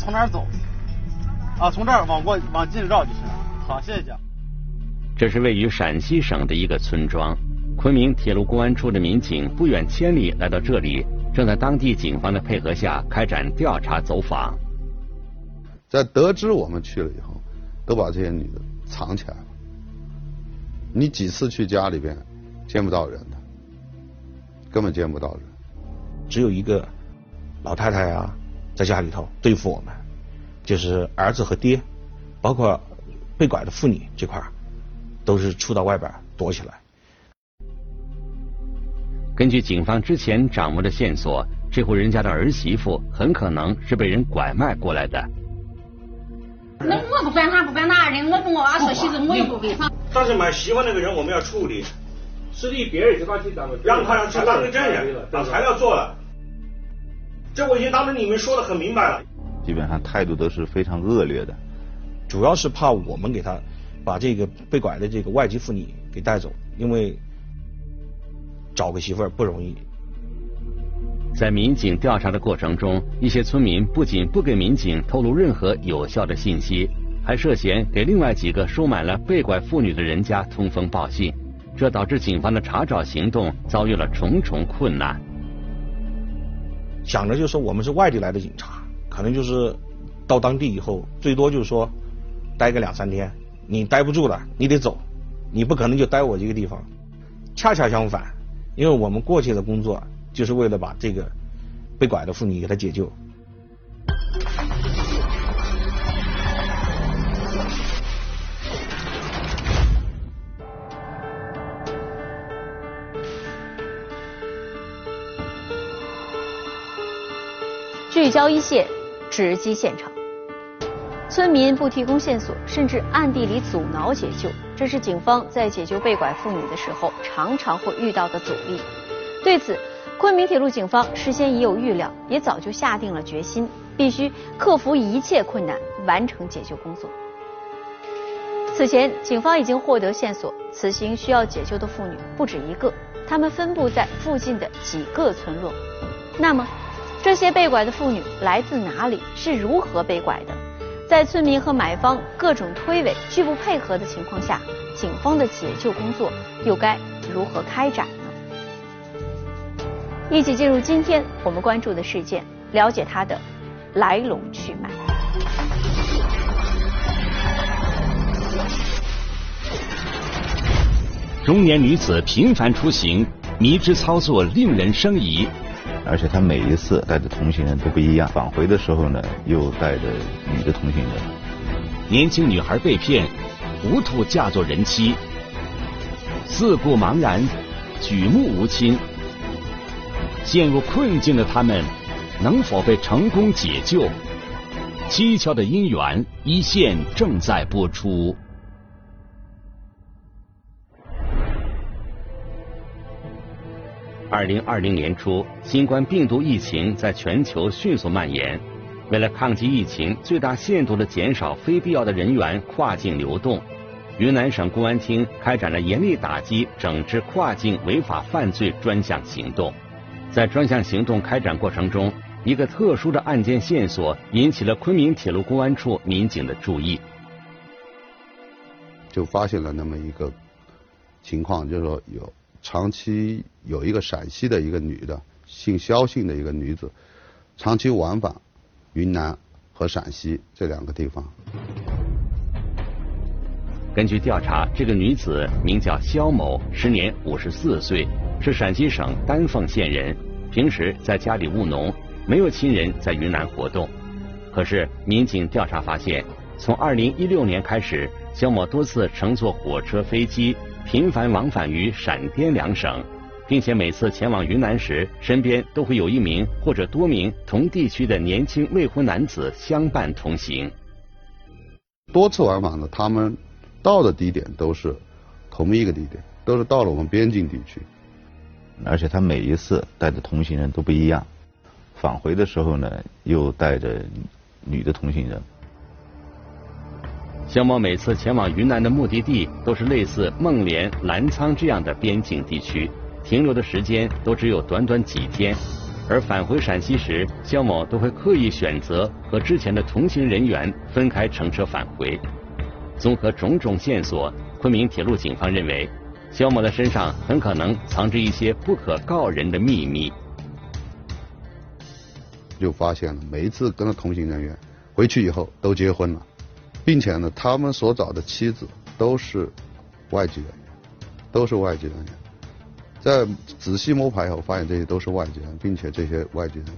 从哪儿走？啊，从这儿往过往进绕就行了。好，谢谢姐。这是位于陕西省的一个村庄，昆明铁路公安处的民警不远千里来到这里，正在当地警方的配合下开展调查走访。在得知我们去了以后，都把这些女的藏起来了。你几次去家里边，见不到人的，根本见不到人。只有一个老太太啊，在家里头对付我们，就是儿子和爹，包括被拐的妇女这块儿。都是出到外边躲起来。根据警方之前掌握的线索，这户人家的儿媳妇很可能是被人拐卖过来的。那我不管他，不管哪人，我跟我娃说媳妇，我又不违法。但是买媳妇那个人我们要处理，是你别人让他去当个证人，把材料做了。这我已经当着你们说的很明白了。基本上态度都是非常恶劣的，主要是怕我们给他。把这个被拐的这个外籍妇女给带走，因为找个媳妇儿不容易。在民警调查的过程中，一些村民不仅不给民警透露任何有效的信息，还涉嫌给另外几个收买了被拐妇女的人家通风报信，这导致警方的查找行动遭遇了重重困难。想着就是说我们是外地来的警察，可能就是到当地以后，最多就是说待个两三天。你待不住了，你得走，你不可能就待我这个地方。恰恰相反，因为我们过去的工作就是为了把这个被拐的妇女给她解救。聚焦一线，直击现场。村民不提供线索，甚至暗地里阻挠解救，这是警方在解救被拐妇女的时候常常会遇到的阻力。对此，昆明铁路警方事先已有预料，也早就下定了决心，必须克服一切困难，完成解救工作。此前，警方已经获得线索，此行需要解救的妇女不止一个，她们分布在附近的几个村落。那么，这些被拐的妇女来自哪里？是如何被拐的？在村民和买方各种推诿、拒不配合的情况下，警方的解救工作又该如何开展呢？一起进入今天我们关注的事件，了解它的来龙去脉。中年女子频繁出行，迷之操作令人生疑。而且他每一次带的同行人都不一样，返回的时候呢，又带着女的同行人。年轻女孩被骗，糊涂嫁作人妻，四顾茫然，举目无亲，陷入困境的他们，能否被成功解救？蹊跷的姻缘，一线正在播出。二零二零年初，新冠病毒疫情在全球迅速蔓延。为了抗击疫情，最大限度的减少非必要的人员跨境流动，云南省公安厅开展了严厉打击、整治跨境违法犯罪专项行动。在专项行动开展过程中，一个特殊的案件线索引起了昆明铁路公安处民警的注意，就发现了那么一个情况，就是说有。长期有一个陕西的一个女的，姓肖姓的一个女子，长期往返云南和陕西这两个地方。根据调查，这个女子名叫肖某，时年五十四岁，是陕西省丹凤县人，平时在家里务农，没有亲人在云南活动。可是民警调查发现，从二零一六年开始，肖某多次乘坐火车、飞机。频繁往返于陕滇两省，并且每次前往云南时，身边都会有一名或者多名同地区的年轻未婚男子相伴同行。多次往返呢，他们到的地点都是同一个地点，都是到了我们边境地区。而且他每一次带的同行人都不一样，返回的时候呢，又带着女的同行人。肖某每次前往云南的目的地都是类似孟连、澜沧这样的边境地区，停留的时间都只有短短几天。而返回陕西时，肖某都会刻意选择和之前的同行人员分开乘车返回。综合种种线索，昆明铁路警方认为，肖某的身上很可能藏着一些不可告人的秘密。就发现了，每一次跟着同行人员回去以后都结婚了，并且呢，他们所找的妻子都是外籍人员，都是外籍人员。在仔细摸排以后，发现这些都是外籍人，并且这些外籍人员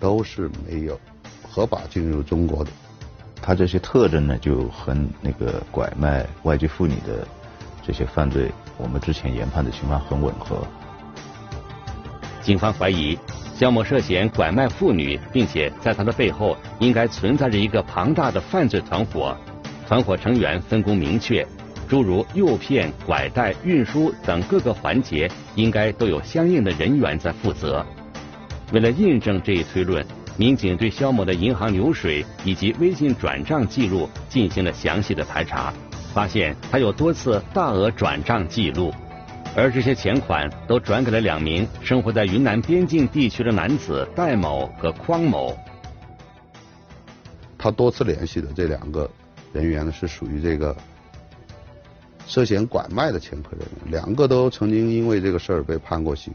都是没有合法进入中国的。他这些特征呢，就和那个拐卖外籍妇女的这些犯罪，我们之前研判的情况很吻合。警方怀疑。肖某涉嫌拐卖妇女，并且在他的背后应该存在着一个庞大的犯罪团伙，团伙成员分工明确，诸如诱骗、拐带、运输等各个环节应该都有相应的人员在负责。为了印证这一推论，民警对肖某的银行流水以及微信转账记录进行了详细的排查，发现他有多次大额转账记录。而这些钱款都转给了两名生活在云南边境地区的男子戴某和匡某。他多次联系的这两个人员呢，是属于这个涉嫌拐卖的前科人员，两个都曾经因为这个事儿被判过刑。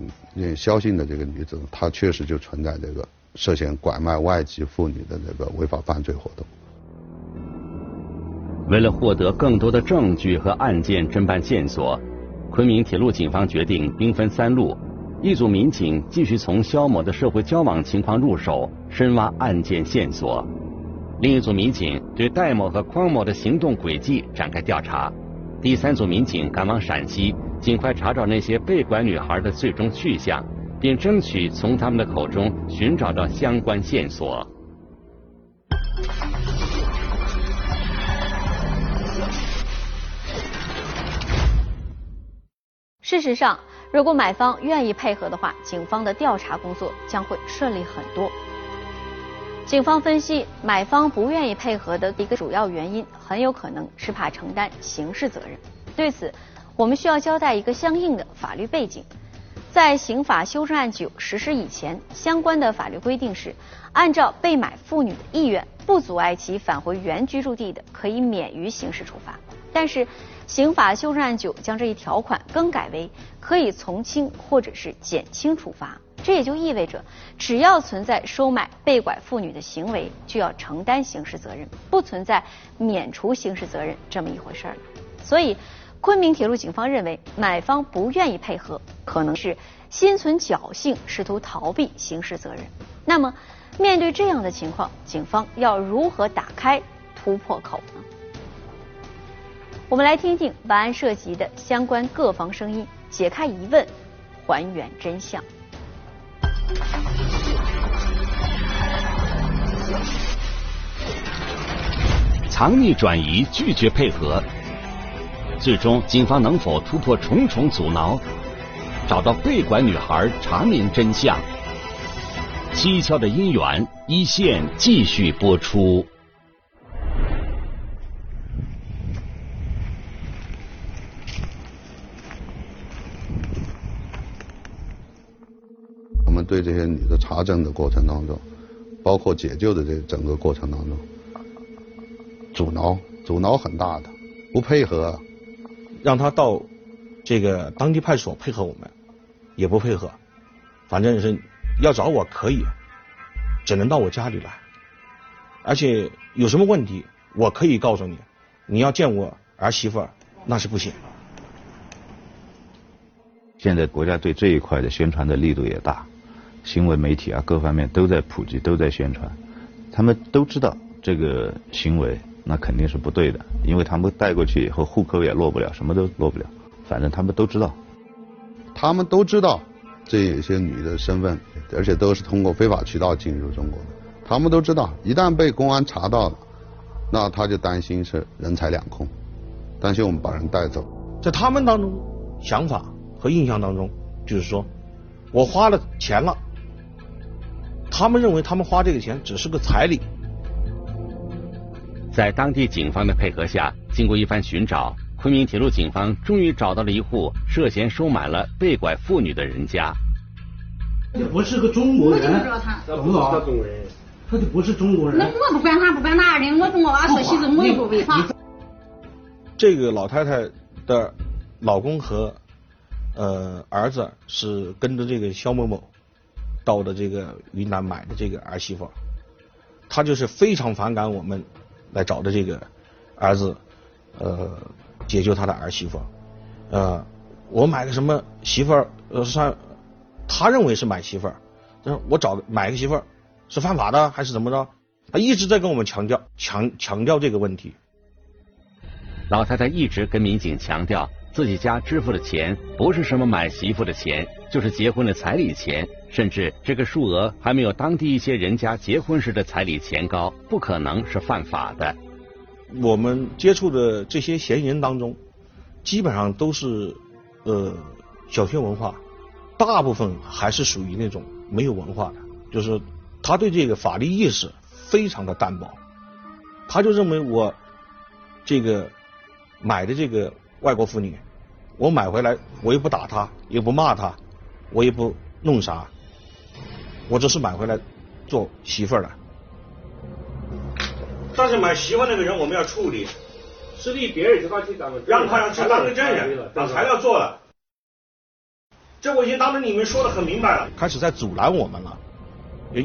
肖姓的这个女子，她确实就存在这个涉嫌拐卖外籍妇女的这个违法犯罪活动。为了获得更多的证据和案件侦办线索。昆明铁路警方决定兵分三路，一组民警继续从肖某的社会交往情况入手，深挖案件线索；另一组民警对戴某和匡某的行动轨迹展开调查；第三组民警赶往陕西，尽快查找那些被拐女孩的最终去向，并争取从他们的口中寻找到相关线索。事实上，如果买方愿意配合的话，警方的调查工作将会顺利很多。警方分析，买方不愿意配合的一个主要原因，很有可能是怕承担刑事责任。对此，我们需要交代一个相应的法律背景。在刑法修正案九实施以前，相关的法律规定是，按照被买妇女的意愿，不阻碍其返回原居住地的，可以免于刑事处罚。但是，刑法修正案九将这一条款更改为可以从轻或者是减轻处罚，这也就意味着，只要存在收买被拐妇女的行为，就要承担刑事责任，不存在免除刑事责任这么一回事儿。所以，昆明铁路警方认为，买方不愿意配合，可能是心存侥幸，试图逃避刑事责任。那么，面对这样的情况，警方要如何打开突破口呢？我们来听听本案涉及的相关各方声音，解开疑问，还原真相。藏匿转移，拒绝配合，最终警方能否突破重重阻挠，找到被拐女孩，查明真相？蹊跷的姻缘，一线继续播出。对这些女的查证的过程当中，包括解救的这整个过程当中，阻挠阻挠很大的，不配合，让他到这个当地派出所配合我们，也不配合，反正是要找我可以，只能到我家里来，而且有什么问题我可以告诉你，你要见我儿媳妇那是不行。现在国家对这一块的宣传的力度也大。新闻媒体啊，各方面都在普及，都在宣传，他们都知道这个行为那肯定是不对的，因为他们带过去以后，户口也落不了，什么都落不了，反正他们都知道，他们都知道这些女的身份，而且都是通过非法渠道进入中国的，他们都知道，一旦被公安查到了，那他就担心是人财两空，担心我们把人带走，在他们当中想法和印象当中，就是说我花了钱了。他们认为，他们花这个钱只是个彩礼。在当地警方的配合下，经过一番寻找，昆明铁路警方终于找到了一户涉嫌收买了被拐妇女的人家。这不是个中国人，我就不知道他懂不懂？他中国人，他就不是中国人。那我不管他不管哪人，我跟我娃说，其实我也不违法。这个老太太的老公和呃儿子是跟着这个肖某某到的这个云南买的这个儿媳妇，他就是非常反感我们来找的这个儿子，呃，解救他的儿媳妇，呃，我买个什么媳妇儿，呃，算他认为是买媳妇儿，但是我找买个媳妇儿是犯法的还是怎么着？他一直在跟我们强调强强调这个问题。老太太一直跟民警强调，自己家支付的钱不是什么买媳妇的钱，就是结婚的彩礼钱，甚至这个数额还没有当地一些人家结婚时的彩礼钱高，不可能是犯法的。我们接触的这些嫌疑人当中，基本上都是呃小学文化，大部分还是属于那种没有文化的，就是他对这个法律意识非常的淡薄，他就认为我这个买的这个外国妇女，我买回来我又不打她，也不骂她，我也不弄啥，我只是买回来做媳妇儿的。但是买媳妇那个人我们要处理，是立别人就把去咱们让他让去当个证人，把材料做了。这我已经当着你们说的很明白了，开始在阻拦我们了。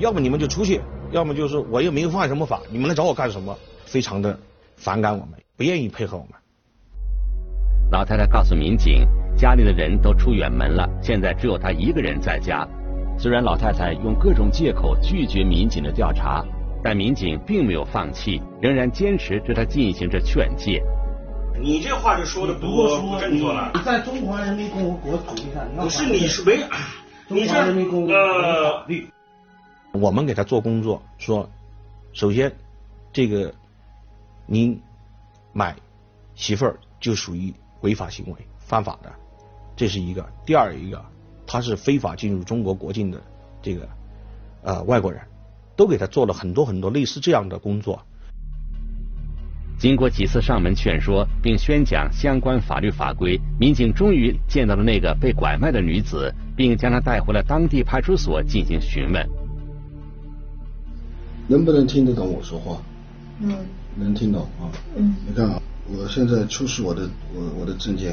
要么你们就出去，要么就是我又没有犯什么法，你们来找我干什么？非常的反感我们，不愿意配合我们。老太太告诉民警，家里的人都出远门了，现在只有她一个人在家。虽然老太太用各种借口拒绝民警的调查，但民警并没有放弃，仍然坚持对她进行着劝诫。你这话就说的不不正确了。你在中华人民共和国土地上，不是你是没，你中华人民共和国呃法律。我们给他做工作，说，首先，这个您买媳妇儿就属于违法行为，犯法的，这是一个。第二一个，他是非法进入中国国境的这个呃外国人，都给他做了很多很多类似这样的工作。经过几次上门劝说，并宣讲相关法律法规，民警终于见到了那个被拐卖的女子，并将她带回了当地派出所进行询问。能不能听得懂我说话？嗯能听懂啊？嗯你看啊，我现在出示我的我我的证件，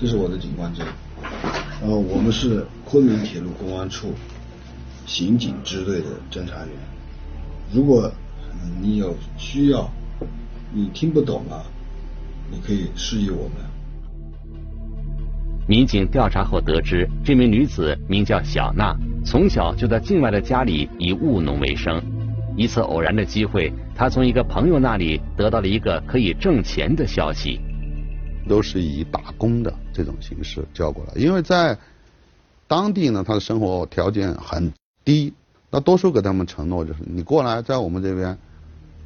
这是我的警官证，然后我们是昆明铁路公安处刑警支队的侦查员。如果你有需要，你听不懂啊，你可以示意我们。民警调查后得知，这名女子名叫小娜，从小就在境外的家里以务农为生。一次偶然的机会，他从一个朋友那里得到了一个可以挣钱的消息。都是以打工的这种形式叫过来，因为在当地呢，他的生活条件很低，那多数给他们承诺就是你过来，在我们这边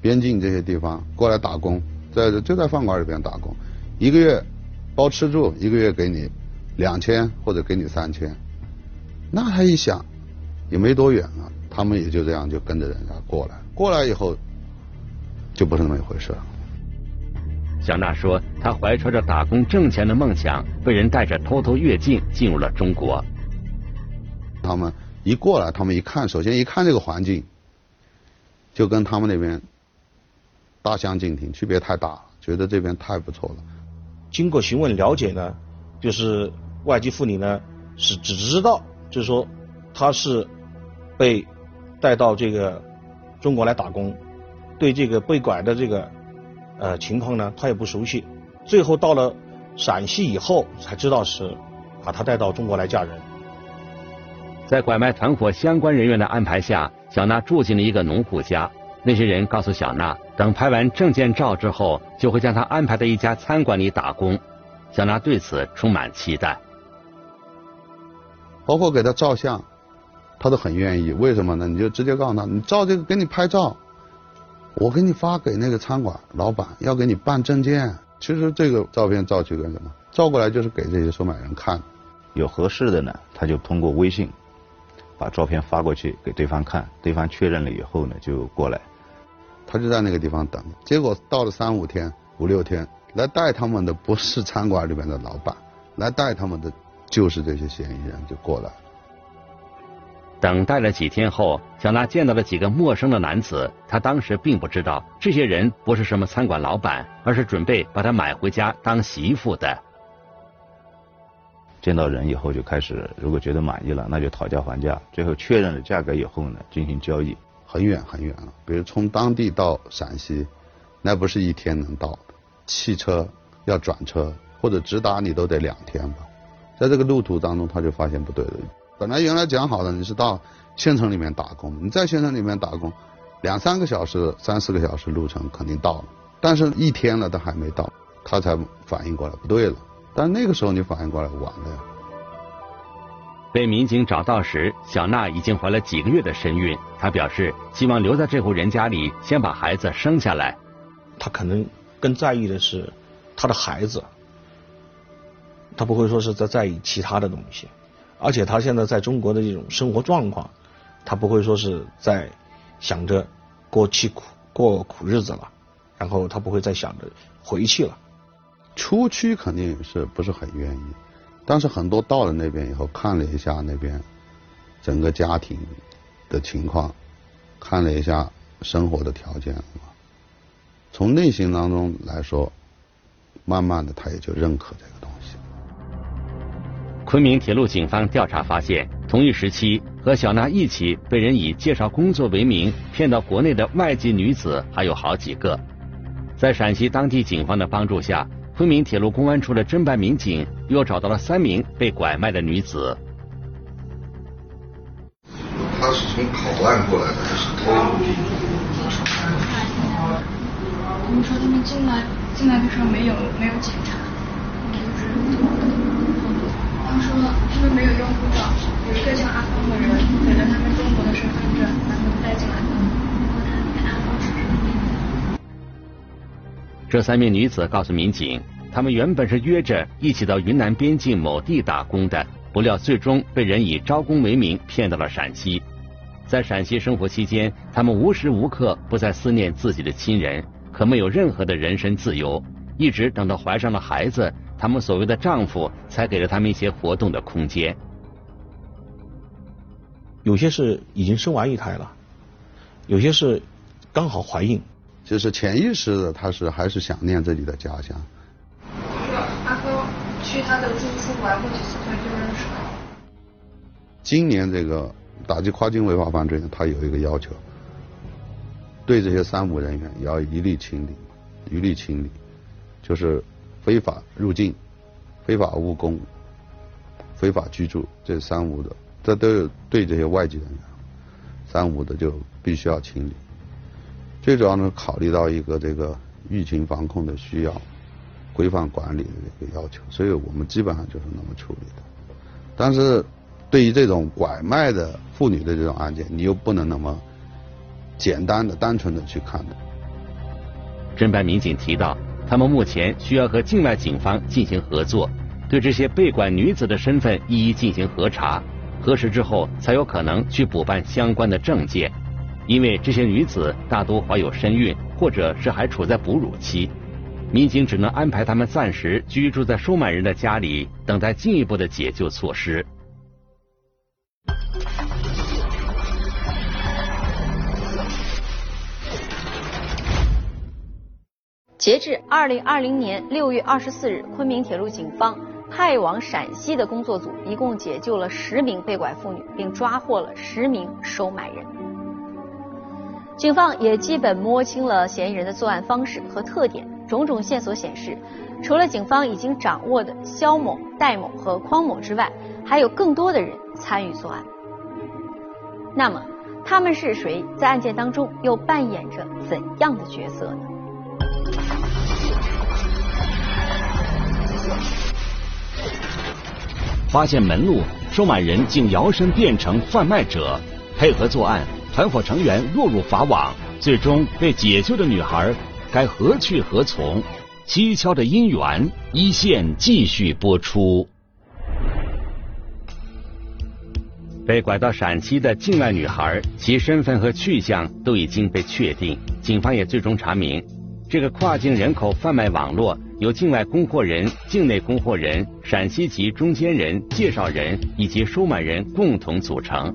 边境这些地方过来打工，在就在饭馆里边打工，一个月包吃住，一个月给你两千或者给你三千，那他一想也没多远啊，他们也就这样就跟着人家过来，过来以后就不是那么一回事了。小娜说，她怀揣着打工挣钱的梦想，被人带着偷偷越境进入了中国。他们一过来，他们一看，首先一看这个环境，就跟他们那边大相径庭，区别太大了，觉得这边太不错了。经过询问了解呢，就是外籍妇女呢是只知道，就是说她是被带到这个中国来打工，对这个被拐的这个呃情况呢，他也不熟悉。最后到了陕西以后，才知道是把他带到中国来嫁人。在拐卖团伙相关人员的安排下，小娜住进了一个农户家。那些人告诉小娜，等拍完证件照之后，就会将她安排在一家餐馆里打工。小娜对此充满期待。包括给她照相，他都很愿意。为什么呢？你就直接告诉他，你照这个给你拍照，我给你发给那个餐馆老板，要给你办证件。其实这个照片照去干什么？照过来就是给这些收买人看。有合适的呢，他就通过微信把照片发过去给对方看，对方确认了以后呢，就过来。他就在那个地方等，结果到了三五天、五六天，来带他们的不是餐馆里面的老板，来带他们的就是这些嫌疑人就过来。等待了几天后，小娜见到了几个陌生的男子。她当时并不知道这些人不是什么餐馆老板，而是准备把她买回家当媳妇的。见到人以后就开始，如果觉得满意了，那就讨价还价。最后确认了价格以后呢，进行交易。很远很远了，比如从当地到陕西，那不是一天能到的。汽车要转车或者直达，你都得两天吧。在这个路途当中，他就发现不对了。本来原来讲好的，你是到县城里面打工，你在县城里面打工，两三个小时、三四个小时路程肯定到了，但是一天了都还没到，他才反应过来不对了。但那个时候你反应过来晚了呀。被民警找到时，小娜已经怀了几个月的身孕。她表示希望留在这户人家里，先把孩子生下来。她可能更在意的是她的孩子，她不会说是在在意其他的东西。而且他现在在中国的这种生活状况，他不会说是在想着过凄苦过苦日子了，然后他不会再想着回去了。出去肯定是不是很愿意，但是很多到了那边以后，看了一下那边整个家庭的情况，看了一下生活的条件，从内心当中来说，慢慢的他也就认可这个。昆明铁路警方调查发现，同一时期和小娜一起被人以介绍工作为名骗到国内的外籍女子还有好几个。在陕西当地警方的帮助下，昆明铁路公安处的侦办民警又找到了三名被拐卖的女子。他是从口岸过来的，还是偷渡进他们说他们进来进来的时候没有没有检查，就是说他们没有用护照，有一个叫阿芳的人给了他们中国的身份证，把他们带进来的。这三名女子告诉民警，她们原本是约着一起到云南边境某地打工的，不料最终被人以招工为名骗到了陕西。在陕西生活期间，她们无时无刻不在思念自己的亲人，可没有任何的人身自由，一直等到怀上了孩子。他们所谓的丈夫才给了他们一些活动的空间。有些是已经生完一胎了，有些是刚好怀孕，就是潜意识的，他是还是想念自己的家乡。阿哥去他的住处玩过几次，他就认识了。今年这个打击跨境违法犯罪呢，他有一个要求，对这些三无人员要一律清理，一律清理，就是。非法入境、非法务工、非法居住，这三无的，这都有对这些外籍人员，三无的就必须要清理。最主要呢，考虑到一个这个疫情防控的需要、规范管理的一个要求，所以我们基本上就是那么处理的。但是，对于这种拐卖的妇女的这种案件，你又不能那么简单的、单纯的去看的。侦办民警提到。他们目前需要和境外警方进行合作，对这些被拐女子的身份一一进行核查，核实之后才有可能去补办相关的证件。因为这些女子大多怀有身孕，或者是还处在哺乳期，民警只能安排他们暂时居住在收买人的家里，等待进一步的解救措施。截至二零二零年六月二十四日，昆明铁路警方派往陕西的工作组一共解救了十名被拐妇女，并抓获了十名收买人。警方也基本摸清了嫌疑人的作案方式和特点。种种线索显示，除了警方已经掌握的肖某、戴某和匡某之外，还有更多的人参与作案。那么，他们是谁？在案件当中又扮演着怎样的角色呢？发现门路，收买人竟摇身变成贩卖者，配合作案，团伙成员落入法网，最终被解救的女孩该何去何从？蹊跷的姻缘，一线继续播出。被拐到陕西的境外女孩，其身份和去向都已经被确定，警方也最终查明。这个跨境人口贩卖网络由境外供货人、境内供货人、陕西籍中间人、介绍人以及收买人共同组成。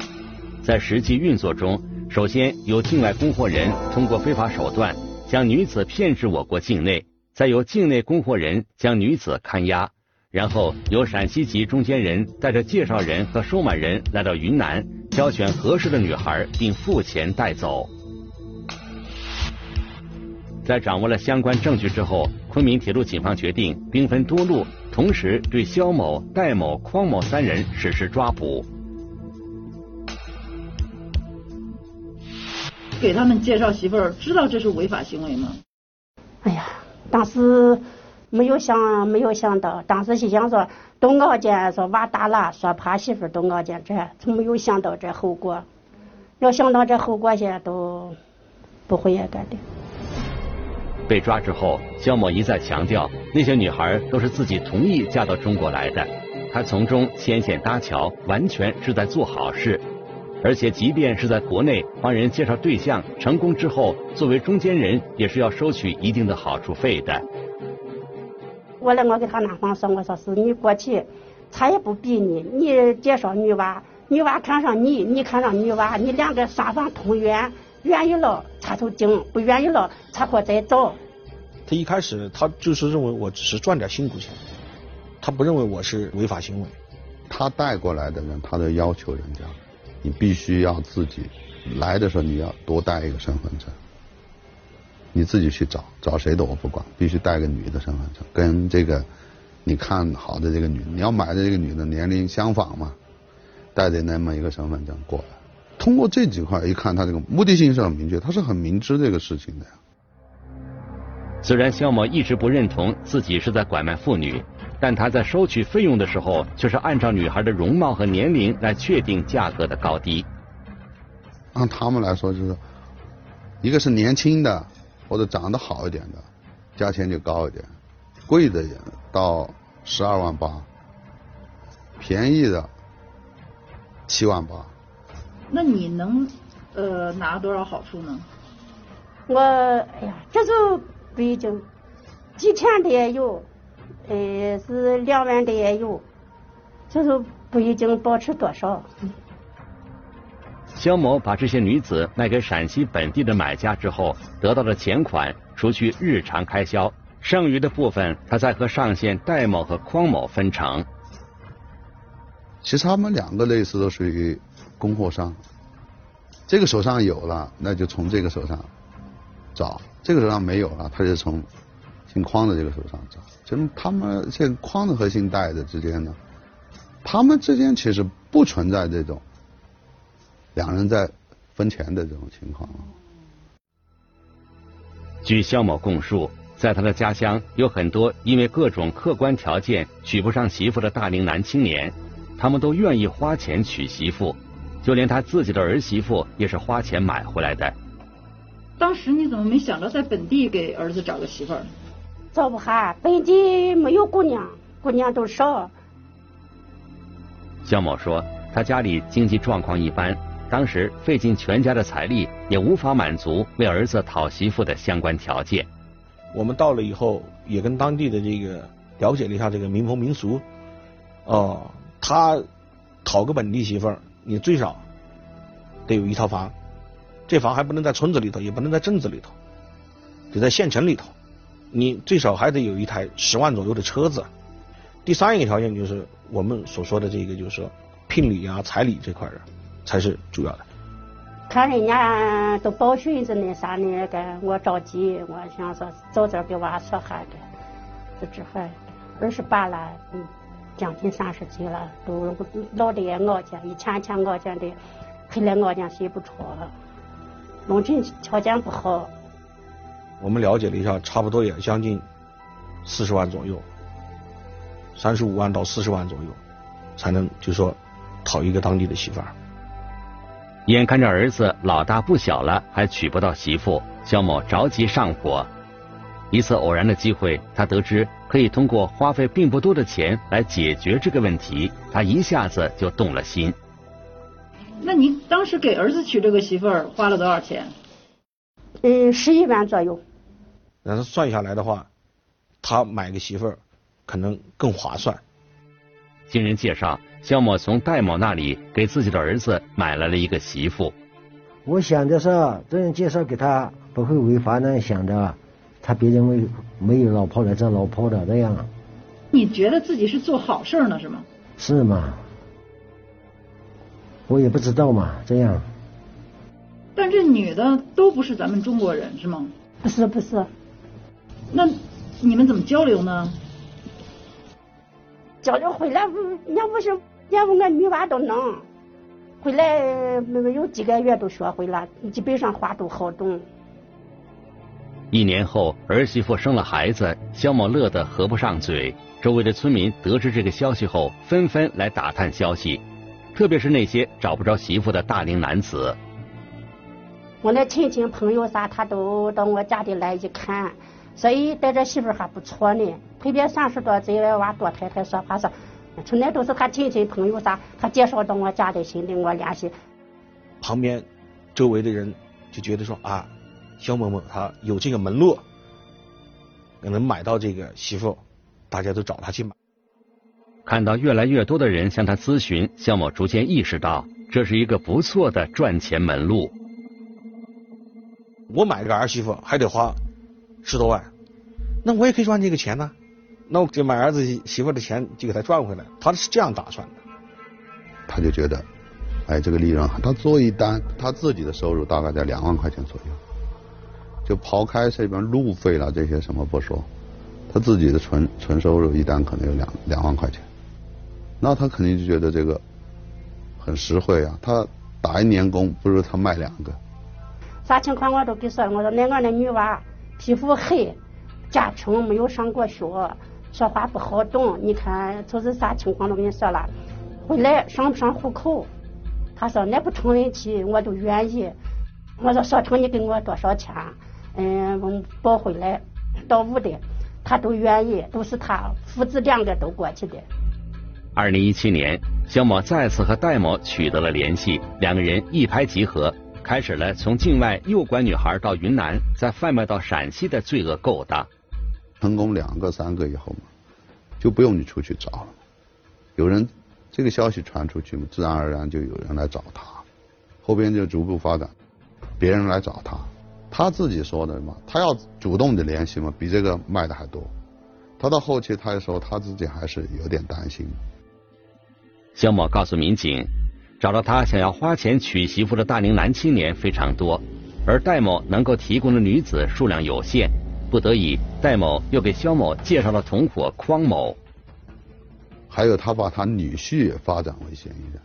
在实际运作中，首先由境外供货人通过非法手段将女子骗至我国境内，再由境内供货人将女子看押，然后由陕西籍中间人带着介绍人和收买人来到云南，挑选合适的女孩并付钱带走。在掌握了相关证据之后，昆明铁路警方决定兵分多路，同时对肖某、戴某、匡某三人实施抓捕。给他们介绍媳妇儿，知道这是违法行为吗？哎呀，当时没有想，没有想到，当时心想说，都熬见说娃大了，说怕媳妇儿都熬见这，从没有想到这后果。要想到这后果些，都不会也干的。被抓之后，肖某一再强调，那些女孩都是自己同意嫁到中国来的，他从中牵线搭桥，完全是在做好事。而且，即便是在国内帮人介绍对象成功之后，作为中间人也是要收取一定的好处费的。我来，我给他男方说，我说是你过去，他也不逼你，你介绍女娃，女娃看上你，你看上女娃，你两个双方同愿，愿意了他就定，不愿意了他可再找。他一开始他就是认为我只是赚点辛苦钱，他不认为我是违法行为。他带过来的人，他都要求人家。你必须要自己来的时候，你要多带一个身份证。你自己去找，找谁的我不管，必须带个女的身份证，跟这个你看好的这个女，你要买的这个女的年龄相仿嘛，带着那么一个身份证过来。通过这几块一看，他这个目的性是很明确，他是很明知这个事情的呀。虽然肖某一直不认同自己是在拐卖妇女。但他在收取费用的时候，却是按照女孩的容貌和年龄来确定价格的高低。按他们来说，就是一个是年轻的或者长得好一点的，价钱就高一点；贵的到十二万八，便宜的七万八。那你能呃拿多少好处呢？我哎呀，这就不一定，几千的也有。呃，是两万的也有，就是不一定保持多少。肖某把这些女子卖给陕西本地的买家之后，得到的钱款除去日常开销，剩余的部分他再和上线戴某和匡某分成。其实他们两个类似都属于供货商，这个手上有了，那就从这个手上找；这个手上没有了，他就从。姓匡的这个手上找，就他们姓匡的和姓戴的之间呢，他们之间其实不存在这种两人在分钱的这种情况。据肖某供述，在他的家乡有很多因为各种客观条件娶不上媳妇的大龄男青年，他们都愿意花钱娶媳妇，就连他自己的儿媳妇也是花钱买回来的。当时你怎么没想着在本地给儿子找个媳妇儿？找不下，本地没有姑娘，姑娘都少。肖某说，他家里经济状况一般，当时费尽全家的财力，也无法满足为儿子讨媳妇的相关条件。我们到了以后，也跟当地的这个了解了一下这个民风民俗。哦，他讨个本地媳妇儿，你最少得有一套房，这房还不能在村子里头，也不能在镇子里头，得在县城里头。你最少还得有一台十万左右的车子。第三一个条件就是我们所说的这个，就是说聘礼啊、彩礼这块的才是主要的。看人家都报讯子那啥那个，我着急，我想说早点给娃说下的，就这还二十八了，嗯，将近三十岁了，都老的也熬见，一天天熬见的，黑来熬见睡不着，农村条件不好。我们了解了一下，差不多也将近四十万左右，三十五万到四十万左右，才能就说讨一个当地的媳妇儿。眼看着儿子老大不小了，还娶不到媳妇，肖某着急上火。一次偶然的机会，他得知可以通过花费并不多的钱来解决这个问题，他一下子就动了心。那你当时给儿子娶这个媳妇儿花了多少钱？嗯，十一万左右。那他算下来的话，他买个媳妇儿可能更划算。经人介绍，肖某从戴某那里给自己的儿子买来了一个媳妇。我想的是，这样介绍给他不会违法呢，想着他别认为没有老婆了，这老婆的这样。你觉得自己是做好事呢，是吗？是吗？我也不知道嘛，这样。但这女的都不是咱们中国人，是吗？不是，不是。那你们怎么交流呢？交流回来，要不是要不俺女娃都能，回来没有几个月都学会了，基本上话都好懂。一年后，儿媳妇生了孩子，肖某乐得合不上嘴。周围的村民得知这个消息后，纷纷来打探消息，特别是那些找不着媳妇的大龄男子。我那亲戚朋友啥，他都到我家里来一看，所以带着媳妇还不错呢。特别三十多岁娃多太太说话说，从来都是他亲戚朋友啥，他介绍到我家里去跟我联系。旁边周围的人就觉得说啊，肖某某他有这个门路，能买到这个媳妇，大家都找他去买。看到越来越多的人向他咨询，肖某逐渐意识到这是一个不错的赚钱门路。我买个儿媳妇还得花十多万，那我也可以赚这个钱呢。那我就买儿子媳妇的钱就给他赚回来，他是这样打算的。他就觉得，哎，这个利润，他做一单，他自己的收入大概在两万块钱左右，就抛开这边路费了这些什么不说，他自己的纯纯收入一单可能有两两万块钱，那他肯定就觉得这个很实惠啊。他打一年工不如他卖两个。啥情况我都给说，我说那俺那女娃皮肤黑，家穷，没有上过学，说话不好懂。你看就是啥情况都跟你说了，回来上不上户口？他说那不成问题，我都愿意。我说说成你给我多少钱？嗯，抱回来到屋的，他都愿意，都是他父子两个都过去的。二零一七年，肖某再次和戴某取得了联系，两个人一拍即合。开始了从境外诱拐女孩到云南，再贩卖到陕西的罪恶勾当。成功两个三个以后嘛，就不用你出去找了。有人这个消息传出去嘛，自然而然就有人来找他。后边就逐步发展，别人来找他，他自己说的嘛，他要主动的联系嘛，比这个卖的还多。他到后期他说他自己还是有点担心。肖某告诉民警。找到他想要花钱娶媳妇的大龄男青年非常多，而戴某能够提供的女子数量有限，不得已，戴某又给肖某介绍了同伙匡某。还有他把他女婿也发展为嫌疑人，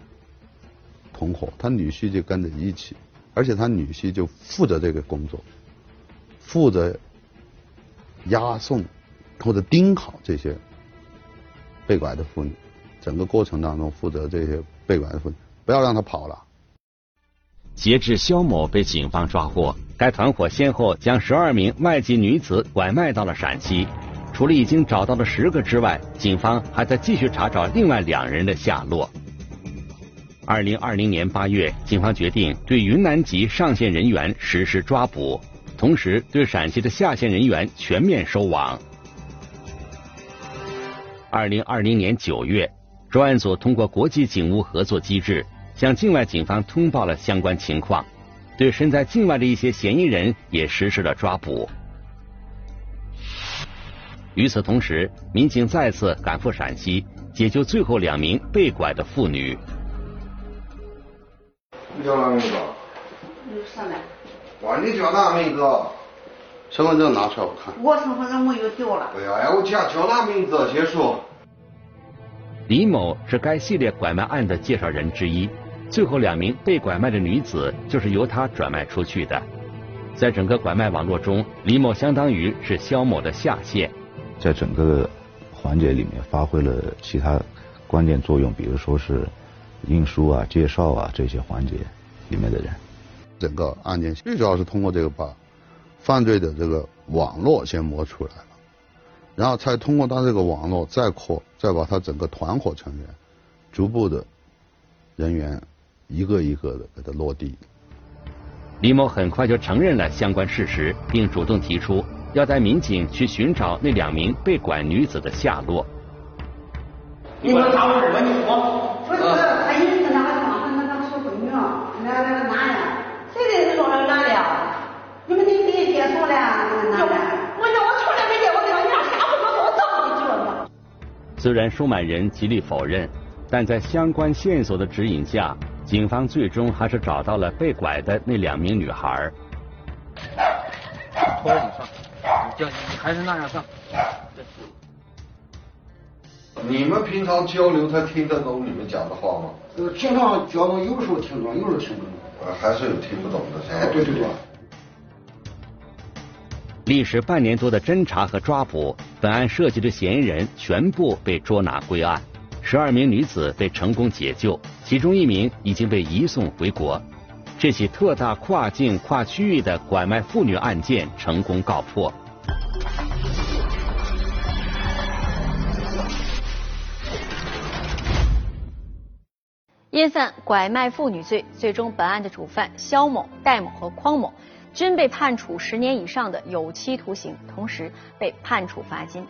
同伙，他女婿就跟着一起，而且他女婿就负责这个工作，负责押送或者盯好这些被拐的妇女，整个过程当中负责这些被拐的妇女。不要让他跑了。截至肖某被警方抓获，该团伙先后将十二名外籍女子拐卖到了陕西。除了已经找到的十个之外，警方还在继续查找另外两人的下落。二零二零年八月，警方决定对云南籍上线人员实施抓捕，同时对陕西的下线人员全面收网。二零二零年九月，专案组通过国际警务合作机制。向境外警方通报了相关情况，对身在境外的一些嫌疑人也实施了抓捕。与此同时，民警再次赶赴陕西，解救最后两名被拐的妇女。你叫哪名字？你上来。管你叫哪名字？身份证拿出来我看。我身份证没有丢了。不要哎，我叫叫哪名字？先说。李某是该系列拐卖案的介绍人之一。最后两名被拐卖的女子就是由他转卖出去的，在整个拐卖网络中，李某相当于是肖某的下线，在整个环节里面发挥了其他关键作用，比如说是运输啊、介绍啊这些环节里面的人。整个案件最主要是通过这个把犯罪的这个网络先摸出来了，然后才通过他这个网络再扩，再把他整个团伙成员逐步的人员。一个一个的给他落地。李某很快就承认了相关事实，并主动提出要带民警去寻找那两名被拐女子的下落。你给我打我耳朵，你说。不是，他一直那个房子那个说闺女，那那个男的，谁的说那个男的？你们你别接触了，那个男的。我叫我出来没见，我跟你俩下不说，我早就知道。虽然收买人极力否认，但在相关线索的指引下，警方最终还是找到了被拐的那两名女孩。拖着你上，你叫你还是那样上。你们平常交流，他听得懂你们讲的话吗？呃，平常交流有时候听懂，有时候听不懂。呃，还是有听不懂的。哎，对对对。历时半年多的侦查和抓捕，本案涉及的嫌疑人全部被捉拿归案，十二名女子被成功解救，其中一名已经被移送回国。这起特大跨境跨区域的拐卖妇女案件成功告破。因犯拐卖妇女罪，最终本案的主犯肖某、戴某和匡某均被判处十年以上的有期徒刑，同时被判处罚金。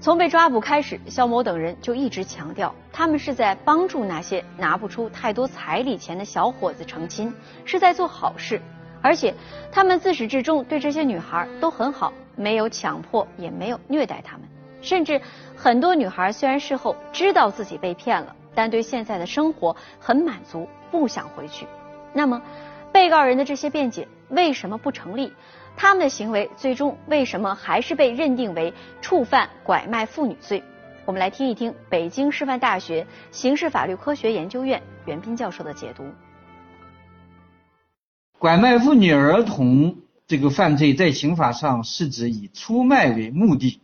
从被抓捕开始，肖某等人就一直强调，他们是在帮助那些拿不出太多彩礼钱的小伙子成亲，是在做好事，而且他们自始至终对这些女孩都很好，没有强迫，也没有虐待她们，甚至很多女孩虽然事后知道自己被骗了。但对现在的生活很满足，不想回去。那么，被告人的这些辩解为什么不成立？他们的行为最终为什么还是被认定为触犯拐卖妇女罪？我们来听一听北京师范大学刑事法律科学研究院袁斌教授的解读。拐卖妇女儿童这个犯罪，在刑法上是指以出卖为目的。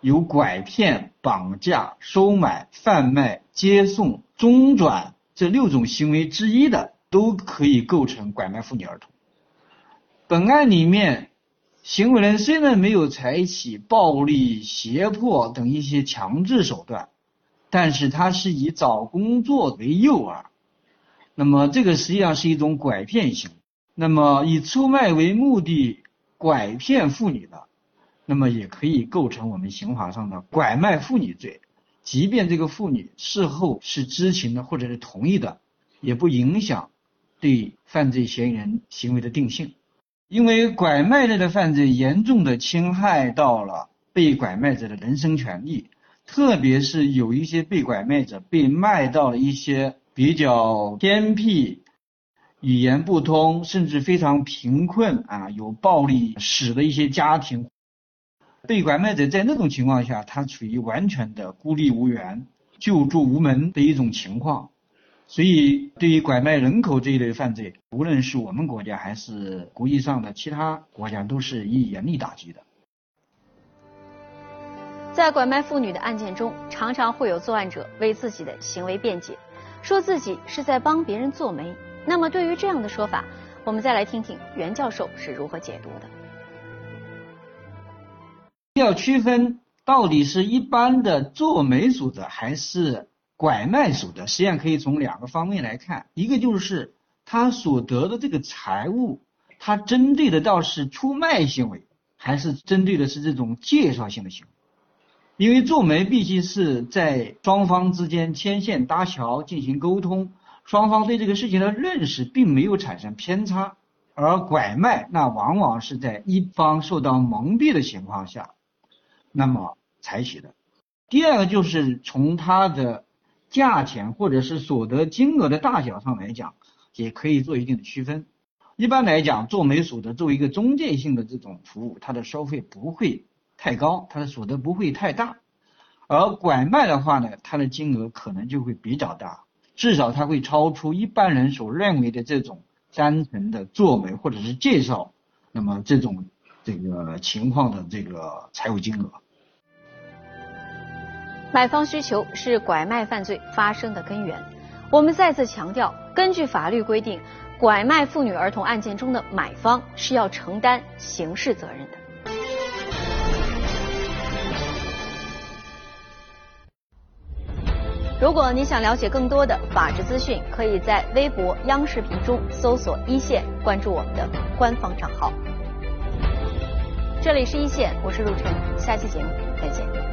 有拐骗、绑架、收买、贩卖、接送、中转这六种行为之一的，都可以构成拐卖妇女儿童。本案里面，行为人虽然没有采取暴力、胁迫等一些强制手段，但是他是以找工作为诱饵，那么这个实际上是一种拐骗行为。那么以出卖为目的拐骗妇女的。那么也可以构成我们刑法上的拐卖妇女罪，即便这个妇女事后是知情的或者是同意的，也不影响对犯罪嫌疑人行为的定性，因为拐卖类的犯罪严重的侵害到了被拐卖者的人身权利，特别是有一些被拐卖者被卖到了一些比较偏僻、语言不通，甚至非常贫困啊，有暴力史的一些家庭。被拐卖者在那种情况下，他处于完全的孤立无援、救助无门的一种情况，所以对于拐卖人口这一类犯罪，无论是我们国家还是国际上的其他国家，都是以严厉打击的。在拐卖妇女的案件中，常常会有作案者为自己的行为辩解，说自己是在帮别人做媒。那么，对于这样的说法，我们再来听听袁教授是如何解读的。要区分到底是一般的做媒组织还是拐卖所得，实际上可以从两个方面来看。一个就是他所得的这个财物，他针对的倒是出卖行为，还是针对的是这种介绍性的行为？因为做媒必须是在双方之间牵线搭桥进行沟通，双方对这个事情的认识并没有产生偏差，而拐卖那往往是在一方受到蒙蔽的情况下。那么采取的，第二个就是从他的价钱或者是所得金额的大小上来讲，也可以做一定的区分。一般来讲，做媒所得作为一个中介性的这种服务，它的收费不会太高，它的所得不会太大。而拐卖的话呢，它的金额可能就会比较大，至少它会超出一般人所认为的这种单纯的做媒或者是介绍，那么这种。这个情况的这个财务金额，买方需求是拐卖犯罪发生的根源。我们再次强调，根据法律规定，拐卖妇女儿童案件中的买方是要承担刑事责任的。如果你想了解更多的法治资讯，可以在微博、央视频中搜索“一线”，关注我们的官方账号。这里是一线，我是陆晨，下期节目再见。